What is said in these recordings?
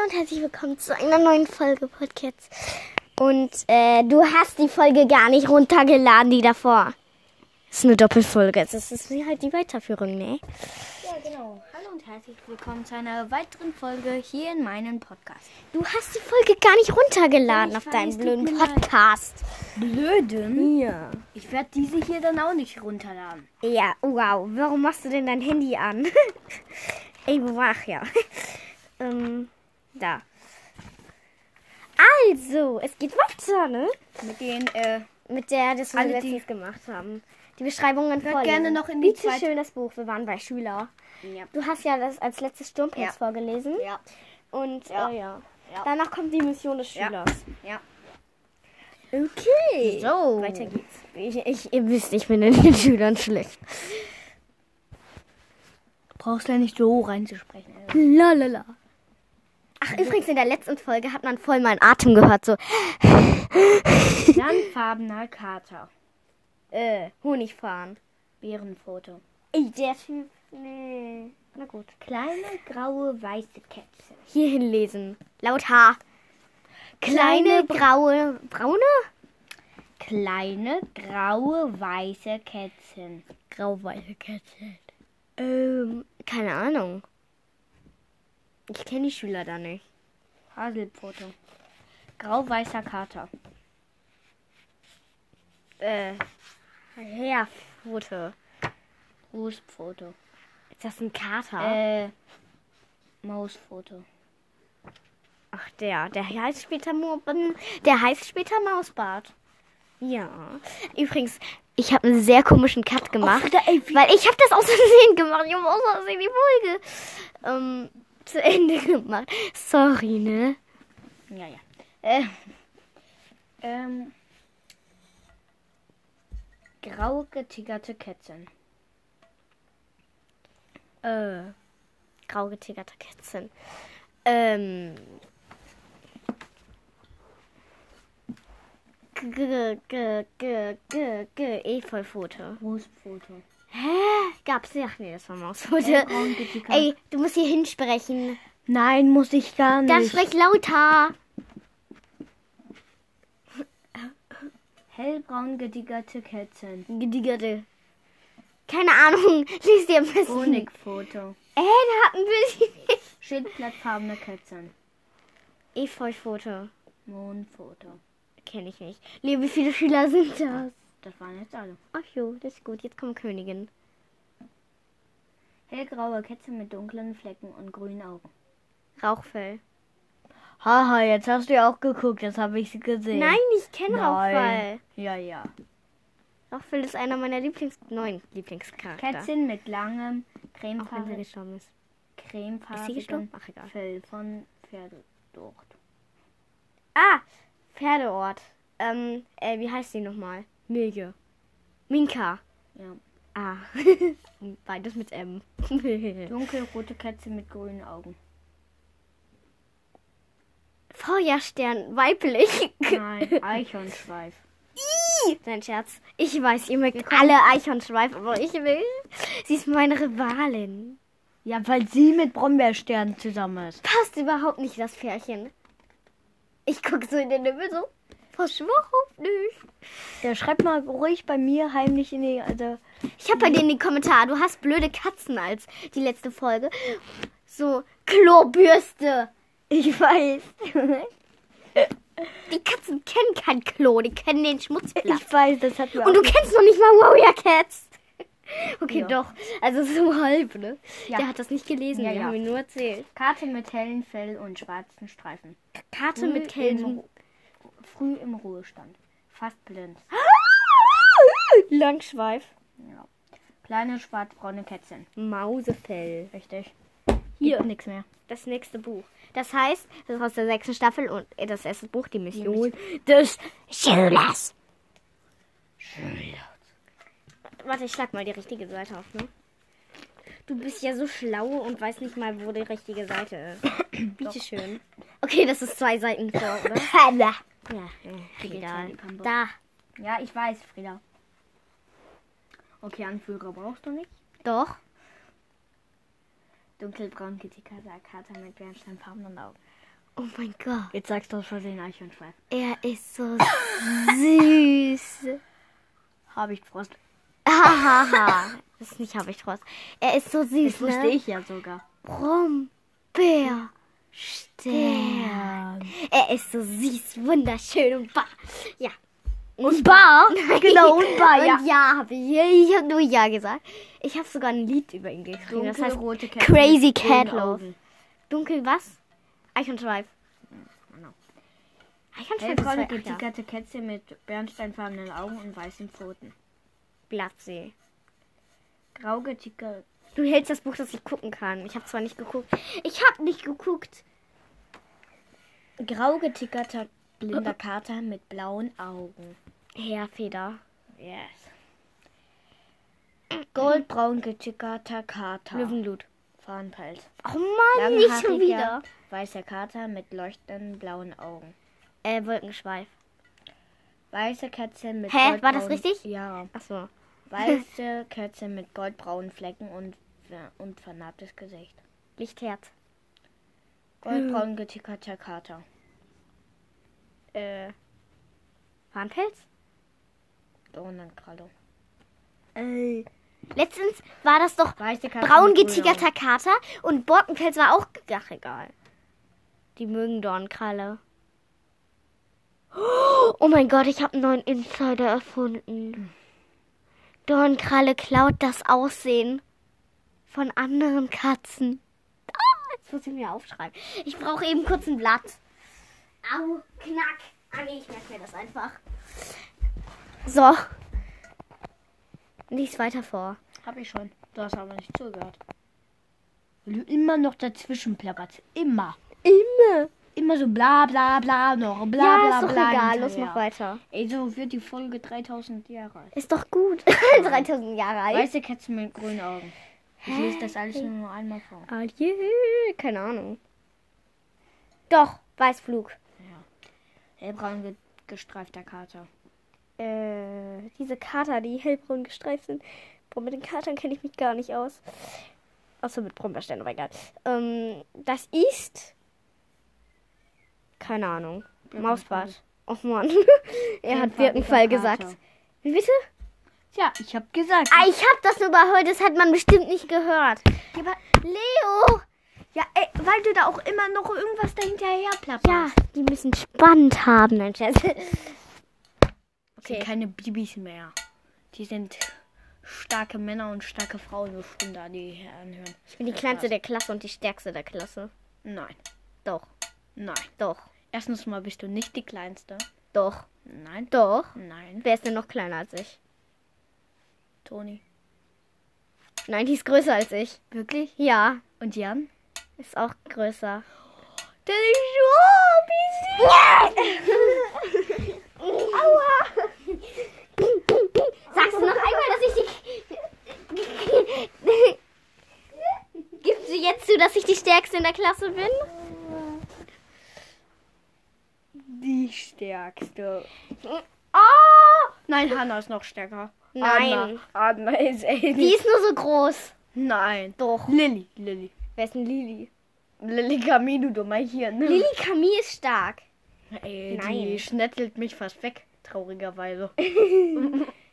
Hallo und herzlich willkommen zu einer neuen Folge Podcast. Und äh, du hast die Folge gar nicht runtergeladen, die davor. Das ist eine Doppelfolge. Das ist wie halt die Weiterführung, ne? Ja, genau. Hallo und herzlich willkommen zu einer weiteren Folge hier in meinem Podcast. Du hast die Folge gar nicht runtergeladen Ich auf weiß, deinem blöden. Podcast. Blöden? Ja. Ich werde diese hier dann auch nicht runterladen. Ja, wow. Warum machst du denn dein Handy an? Ey, ich ja? ähm, da. Also, es geht weiter, ne? Mit den, äh, Mit der, das wir Alle, letztens gemacht haben. Die Beschreibungen vorlesen. gerne noch in die Bitte zweite- schön das Buch. Wir waren bei Schüler. ja. Du hast ja das als letztes Sturmplatz Ja. vorgelesen. Ja. Und Ja. Äh, ja. Ja. Danach kommt die Mission des Ja. Schülers. Ja. Okay. So. Weiter geht's. Ich, ich, ihr wisst, ich bin in den Schülern schlecht. Brauchst du ja nicht so reinzusprechen. Lalala. Ach, übrigens, in der letzten Folge hat man voll meinen Atem gehört. So, Sandfarbener Kater. äh, Honigfahren. Bärenfoto. Ey, der Typ. Nee. Na gut. Kleine graue weiße Kätzchen. Hier hinlesen. Laut H. Kleine, Kleine graue, braune? Kleine graue weiße Kätzchen. Grauweiße Kätzchen. Ähm, keine Ahnung. Ich kenne die Schüler da nicht. Haselfoto. Grau-weißer Kater. Äh, Herfoto. Rußfoto. Ist das ein Kater? Äh, Mausfoto. Ach, der. Der heißt später Mo Der heißt später Mausbart. Ja. Übrigens, ich habe einen sehr komischen Cut gemacht. Wie- weil ich habe das aus Versehen gemacht. Ich habe aus Versehen die Folge ähm, zu Ende gemacht. Sorry, ne? Ja, ja. Äh, ähm, grau getiggerte Kätzchen. Äh, grau getiggerte Kätzchen. Ähm. G g g g g Efeufoto. Rußfoto. Hä? Gab's nicht? Ach nee, das war getickert. Ey, du musst hier hinsprechen. Nein, muss ich gar Dann nicht. sprech lauter. Hellbraun getiggerte Kätzchen. Gediggerte. Keine Ahnung. Lies dir am besten. Honigfoto. Äh, da hatten wir sie nicht. Schildblattfarbene Kätzchen. Efeufoto. Mondfoto. Kenn ich nicht. Lee, wie viele Schüler sind das? Das waren jetzt alle. Ach jo, das ist gut. Jetzt kommt Königin. Hellgraue Kätzchen mit dunklen Flecken und grünen Augen. Rauchfell. Haha, jetzt hast du ja auch geguckt, das habe ich gesehen. Nein, ich kenne Rauchfell. Ja, ja. Rauchfell ist einer meiner Lieblings... neuen Lieblingscharakter. Kätzchen mit langem, sie cremefarbigen, sie cremefarbigen gestorben? Ach, egal. Fell von Pferdedort. Ah, Pferdeort. Ähm, äh, wie heißt die nochmal? Milge. Minka. Ja. Ah. Beides mit M. Dunkelrote Kätzchen mit grünen Augen. Feuerstern, weiblich. Nein, Eichhornschweif. Ih, Dein Scherz. Ich weiß, ihr mögt alle Eichhornschweif, aber ich will. Sie ist meine Rivalin. Ja, weil sie mit Brombeersternen zusammen ist. Passt überhaupt nicht, das Pärchen. Ich gucke so in den Himmel so. Überhaupt nicht. Ja, schreib mal ruhig bei mir heimlich in die. Also, Ich habe bei dir in die Kommentare, du hast blöde Katzen als die letzte Folge. So, Klobürste. Ich weiß. Die Katzen kennen kein Klo, die kennen den Schmutzplatz. ich weiß, das hat mir Und du kennst noch nicht mal Warrior Cats. Okay, Ja. doch. Also so halb, ne? Ja. Der hat das nicht gelesen, Ja, wir ja. haben ihn nur erzählt. Karte mit hellen Fell und schwarzen Streifen. Karte mit im Kelsen. Ru- Früh im Ruhestand. Fast blind. Langschweif. Ja. Kleine schwarzbraune Kätzchen. Mausefell. Richtig. Hier. Nichts mehr. Das nächste Buch. Das heißt, das ist aus der sechsten Staffel und äh, das erste Buch, die Mission des Schülers. Warte, ich schlag mal die richtige Seite auf, ne? Du bist ja so schlau und weißt nicht mal, wo die richtige Seite ist. Bitte schön. Okay, das ist zwei Seiten vor, oder? ja, äh, die Pampe. Da. Ja, ich weiß, Frieda. Okay, Anführer brauchst du nicht. Doch. Dunkelbraun getickerter Kater mit bernsteinfarbenen Augen. Oh mein Gott. Jetzt sagst du aus Versehen Eichhörnschweif. Er ist so süß. Habichtfrost. Hahaha. das ist nicht Habichtfrost. Er ist so süß, Das wusste ne? ich ja sogar. Brombeer. Er ist so süß, wunderschön und bar. Ja. Und bar? Genau, und bar, ja. Und ja, habe ich. Ich habe nur ja gesagt. Ich habe sogar ein Lied über ihn geschrieben. Das heißt Dunkelrote Kätzchen Crazy Cat Love. Dunkel was? Genau. Eichhornschweif Hellbraune ist zwei- ach ja. getickerte Kätzchen mit bernsteinfarbenen Augen und weißen Pfoten. Blattsee. Grau getickert. Du hältst das Buch, das ich gucken kann. Ich habe zwar nicht geguckt. Ich habe nicht geguckt. Grau getickerter blinder Kater mit blauen Augen. Heerfeder. Yes. Goldbraun getickerter Kater. Löwenblut. Fahnenpelz. Oh Mann, nicht schon wieder. Weißer Kater mit leuchtenden blauen Augen. Äh, Wolkenschweif. Weiße Kätzchen mit Hä, war das richtig? Ja. Achso. Weiße Kätzchen mit goldbraunen Flecken und, und vernarbtes Gesicht. Lichtherz. Goldbraun getickerter Kater. Äh. Warnpelz? Dornenkralle. Äh. Letztens war das doch braun getigerter Kater und Borkenpelz war auch. Ach, egal. Die mögen Dornkralle. Oh mein Gott, ich habe einen neuen Insider erfunden. Dornkralle klaut das Aussehen von anderen Katzen. Jetzt muss ich mir aufschreiben. Ich brauche eben kurz ein Blatt. Au, knack. Ah nee, ich merke mir das einfach. So. Lies weiter vor. Hab ich schon. Du hast aber nicht zugehört. Weil du immer noch dazwischen plapperst. Immer. Immer. Immer so bla bla bla noch. Bla ja, bla ist doch bla. egal. Los, mach weiter. Ey, so wird die Folge 3000 Jahre alt. Ist doch gut. 3000 Jahre alt. Weiße Kätzchen mit grünen Augen. Ich lese das alles nur noch einmal vor. Ah, je. Keine Ahnung. Doch, Weißflug. Hellbraun ge gestreifter Kater. Äh, diese Kater, die hellbraun gestreift sind. Boah, mit den Katern kenne ich mich gar nicht aus. Außer mit Brombeerstein, aber egal. Ähm, das ist. Keine Ahnung. Mausbart. Oh Mann. er hat Birkenfall gesagt. Wie bitte? Ja, ich hab gesagt. Ah, ich hab das nur überhört, das hat man bestimmt nicht gehört. Ja, aber, Leo! ja ey, weil du da auch immer noch irgendwas dahinterher plapperst. Ja, die müssen spannend haben, mein Scherz. Okay. Okay. keine Bibis mehr. Die sind starke Männer und starke Frauen, so stimmt da die anhören. Ich bin die kleinste der Klasse und die stärkste der Klasse. Nein, Doch, nein. doch, Erstens mal bist du nicht die Kleinste. doch, Nein, doch. nein. Wer ist denn noch kleiner als ich? Toni. Nein, die ist größer als ich. Wirklich? Ja, Und Jan? ist auch größer. Der ist so Aua! Sagst du noch einmal, dass ich die. Gibst du jetzt zu, dass ich die stärkste in der Klasse bin? Die stärkste. Oh! Nein, Hannah ist noch stärker. Nein. Adna, Adna ist ey. Die ist nur so groß. Nein. Doch. Lilly, Lilly. Wer ist denn Lili? Lilly Camino, du mal hier, ne? Lili Camille ist stark. Ey, Nein. die schnetzelt mich fast weg, traurigerweise.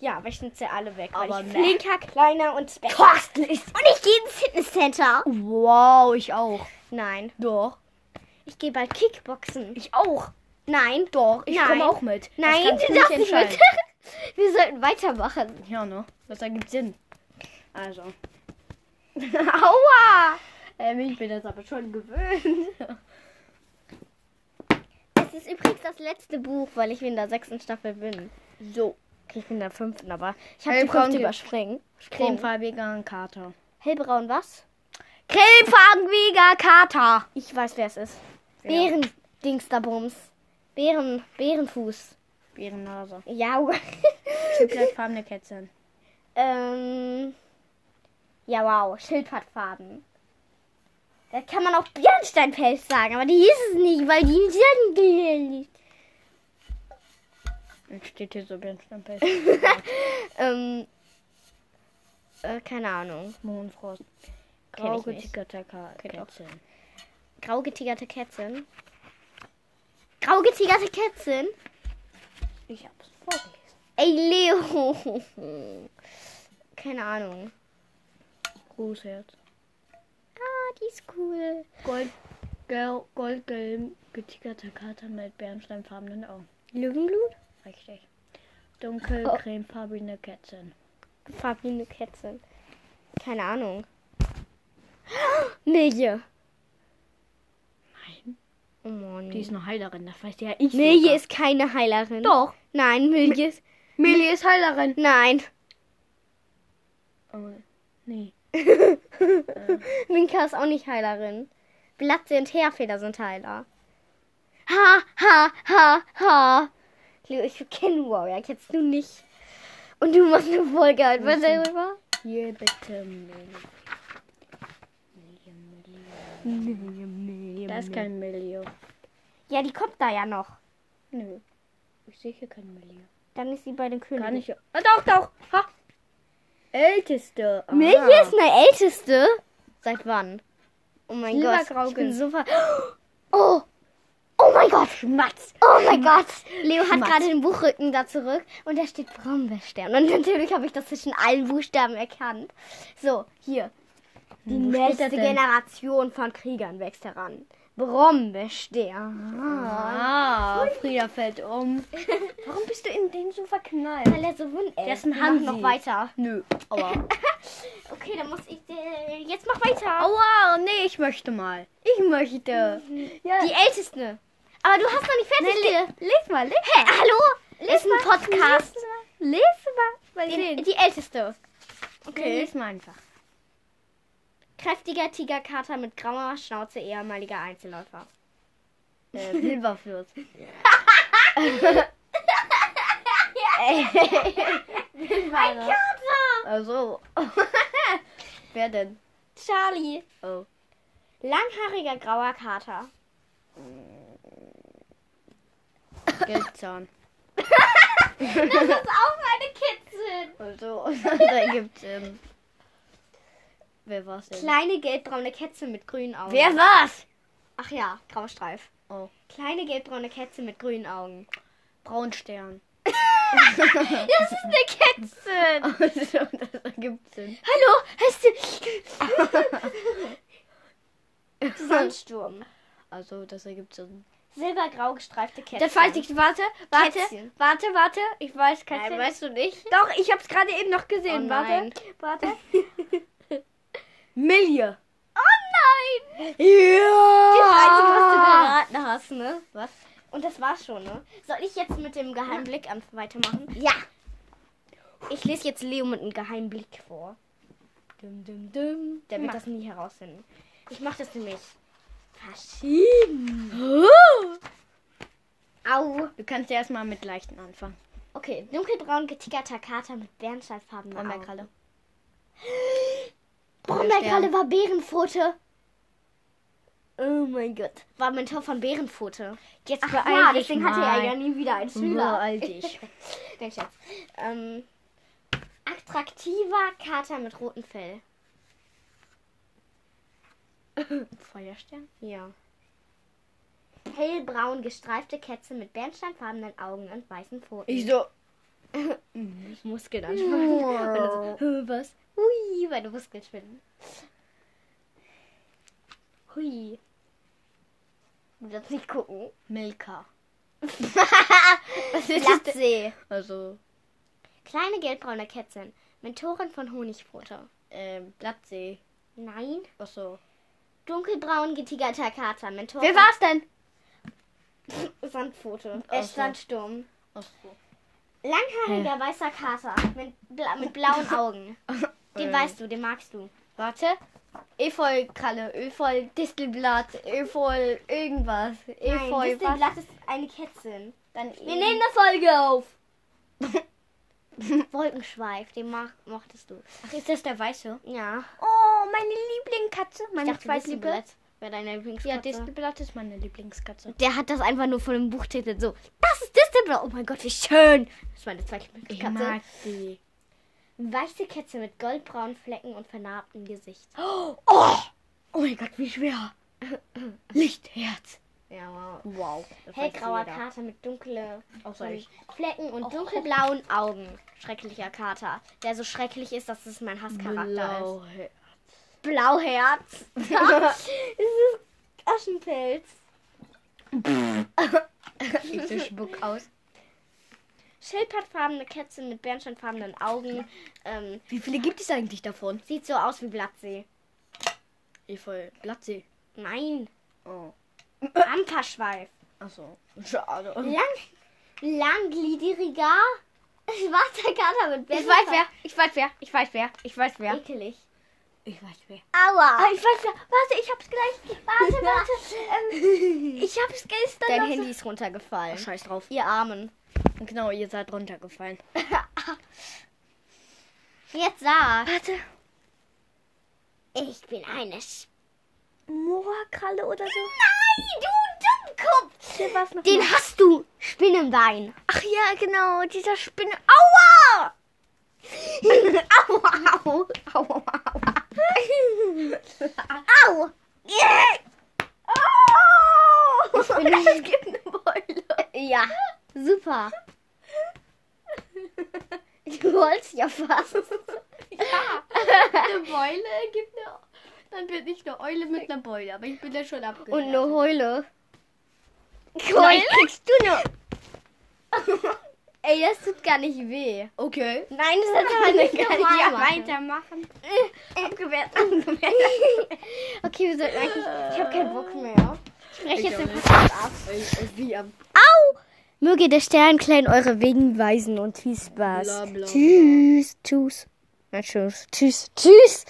Ja, aber ich schnitze alle weg. Aber weil ich ne. flinker, kleiner und specker. Kostlich. Und ich gehe ins Fitnesscenter. Wow, ich auch. Nein. Doch. Ich gehe bald Kickboxen. Ich auch. Nein. Doch, ich komme auch mit. Nein, du darfst nicht mit. Wir sollten weitermachen. Ja, ne? Das ergibt Sinn. Also. Aua! Ähm, ich bin das aber schon gewöhnt. Es ist übrigens das letzte Buch, weil ich in der sechsten Staffel bin. So. Okay, ich bin in der fünften, aber ich habe die fünfte ge- überspringen. Cremefarbiger Kater. Hellbraun was? Cremefarbiger Kater. Ich weiß, wer es ist. Wer? Bären-Dingsterbums. Bären, Bärenfuß. Bärennase. Ja. Schildleitfarbene Kätzchen. ähm. Ja, wow. Schildpattfarben. Da kann man auch Bernsteinpelz sagen, aber die ist es nicht, weil die sind. Jetzt steht hier so Bernsteinpelz. Ähm. Äh, keine Ahnung. Kenn Grau. Kätzchen. Grau getigerte Kätzchen. Grau getigerte Kätzchen. Ich hab's vorgelesen. Ey, Leo. Keine Ahnung. Großherz. Ah, die ist cool. Gold, gelb, goldgelb, getickerter Kater mit bernsteinfarbenen Augen. Löwenblut? Richtig. Dunkel, Oh. cremefarbene Kätzchen. Farbline Kätzchen. Keine Ahnung. Milje. Oh Mann. Die ist eine Heilerin, das weiß ja ich. Milje sogar. ist keine Heilerin. Doch. Nein, Milje ist. Millie ist Heilerin. Nein. Oh, nee. Minka ist auch nicht Heilerin. Blatze und Heerfeder sind Heiler. Ha, ha, ha, ha. Leo, ich kenne Warrior, kennst du nicht. Und du machst eine Folge halt was darüber? Hier bitte Millie. Millie, Millie. Da ist kein Millie. Ja, die kommt da ja noch. Nö. Ich sehe hier kein Millie. Dann ist sie bei den Königen. Gar nicht. Ah, doch, doch. Ha. Älteste. Ah. Milje ist eine Älteste? Seit wann? Oh mein Gott. Silbergrau Ich bin so ver Oh. Oh mein Gott. Schmatz. Oh mein Gott. Leo hat Schmatz. gerade den Buchrücken da zurück und da steht Brombeerstern. Und natürlich habe ich das zwischen allen Buchstaben erkannt. So, hier. Die Wo nächste? Generation von Kriegern wächst heran. Brombeerstern. Ah, Frieda fällt um. Warum bist du in den so verknallt? Weil er so wund ist machen Hansi. noch weiter. Nö, aber. Okay, dann muss ich. Äh, jetzt mach weiter. Aua, nee, ich möchte mal. Ich möchte. Ja. Die älteste. Aber du hast noch nicht fertig. Nee, le les mal, les Hä, hallo? ist ein mal, Podcast. Les mal. Mal Die, die älteste. Okay. Les mal einfach. Kräftiger Tigerkater mit grauer Schnauze, ehemaliger Einzelläufer. Äh, Silberfürst. Ein Kater! Also. Wer denn? Charlie. Oh. Langhaariger grauer Kater. Geldzahn. Das ist auch eine Kitzel. Also, da gibt's, ähm. Wer war's denn? Kleine gelbbraune Kätze mit grünen Augen. Wer war's? Ach ja, grauer Streif. Oh. Kleine gelbbraune Kätze mit grünen Augen. Braunstern. Das ist eine Kätze. Also, das ergibt Sinn. Hallo, hast du... Sandsturm. Also, das ergibt Sinn. Silbergrau gestreifte Kätze. Das weiß ich. Warte, warte, Kätzchen. warte, warte. Ich weiß kein Nein, weißt du nicht? Doch, ich hab's gerade eben noch gesehen. Oh warte, warte. Millie. Oh nein! Ja. Das Einzige, was du geraten hast, ne? Was? Und das war's schon, ne? Soll ich jetzt mit dem geheimen Blick an weitermachen? Ja. Ich lese jetzt Leo mit einem geheimen Blick vor. Dum, dum, dum. Der wird Mach. das nie herausfinden. Ich mache das nämlich verschieden. Au. Du kannst ja erstmal mit leichten anfangen. Okay, dunkelbraun getickerter Kater mit bernsteinfarbenen Augen. Brombeerkralle. Brombeerkralle war Bärenpfote. Oh mein Gott. War Mentor von Bärenpfote. Jetzt Ach beeil ja, dich deswegen hatte er mal. ja nie wieder einen Schüler. Beeil dich. Nein, Schatz. Ähm, attraktiver Kater mit rotem Fell. Feuerstern. Ja. Hellbraun gestreifte Kätze mit bernsteinfarbenen Augen und weißen Pfoten. Ich so. Muskeln anspannen. Dann so, "Hä, Was? Hui, meine Muskeln schwinden. Hui. Du darfst nicht gucken. Milka. Was ist Blattsee. Also, Kleine gelbbraune Kätzchen. Mentorin von Honigpfote. ähm, Blattsee. Nein. Achso. Dunkelbraun getigerter Kater. Mentorin. Wer war's denn? Sandpfote. Ach Äh, so. Sandsturm. Achso. Langhaariger weißer Kater. Mit, bla mit blauen Augen. Den Ähm. weißt du, den magst du. Warte. Efeu-Kralle, Efeu-Distelblatt, Efeu irgendwas. Efeu, Nein, was? Distelblatt ist eine Kätzchen. Dann Wir nehmen eine Folge auf. Wolkenschweif, den mag, mochtest du. Ach, ist das der Weiße? Ja. Oh, meine Lieblingskatze. Ich Meine zweitliebe. Distelblatt wäre deine Lieblingskatze. Ja, Distelblatt ist meine Lieblingskatze. Der hat das einfach nur von dem Buchtitel so. Das ist Distelblatt. Oh mein Gott, wie schön. Das ist meine Ich Zweitlieblingskatze. mag die. Weiße Kätze mit goldbraunen Flecken und vernarbtem Gesicht. Oh, oh mein Gott, wie schwer. Lichtherz. Ja, wow. Wow. Hellgrauer. Kater mit dunkle Außer ich. Flecken und dunkelblauen Augen. Schrecklicher Kater. Der so schrecklich ist, dass es mein Hasscharakter ist. Blauherz. das ist Aschenpelz. Ich so Spuck aus. Schildpattfarbene Kätzchen mit bernsteinfarbenen Augen. Ähm, Wie viele gibt es eigentlich davon? sieht so aus wie Blattsee. Voll Blattsee. Nein. Oh. Amperschweif. Achso. Schade. Lang, langgliedriger schwarzer Kater mit Ich weiß wer. Ich weiß wer. Ich weiß wer. Ich weiß wer. Ekelig. Ich weiß wer. Aua. Ah, ich weiß wer. Warte, ich hab's gleich. Warte, warte. ähm, ich hab's gestern. Dein noch so- Handy ist runtergefallen. Oh, scheiß drauf. Ihr Armen. Genau, ihr seid runtergefallen. Jetzt sag. Warte. Ich bin eine Moorkralle oder so? Nein, du Dummkopf. Hier war's noch Den mal. hast du. Spinnenbein. Ach ja, genau. Dieser Spinne. Aua! Aua, au. Aua, aua. Au. Oh! Ich bin es gibt eine Beule. Ja, super. Du wolltest ja fast. Ja, eine Beule gibt eine. Dann bin ich eine Eule mit einer Beule, aber ich bin ja schon abgehört. Und eine Heule. Vielleicht kriegst du nur. Ey, das tut gar nicht weh. Okay. Nein, das hat keine Kann ich ja weitermachen. Abgewehrt, abgewehrt. okay, wir sollten eigentlich. Ich habe keinen Bock mehr. Ich spreche jetzt den nicht. Podcast ab. Wie am! Möge der Stern klein eure Wegen weisen und viel Spaß. Bla, bla, bla. tschüss, tschüss. Na, tschüss, tschüss, tschüss.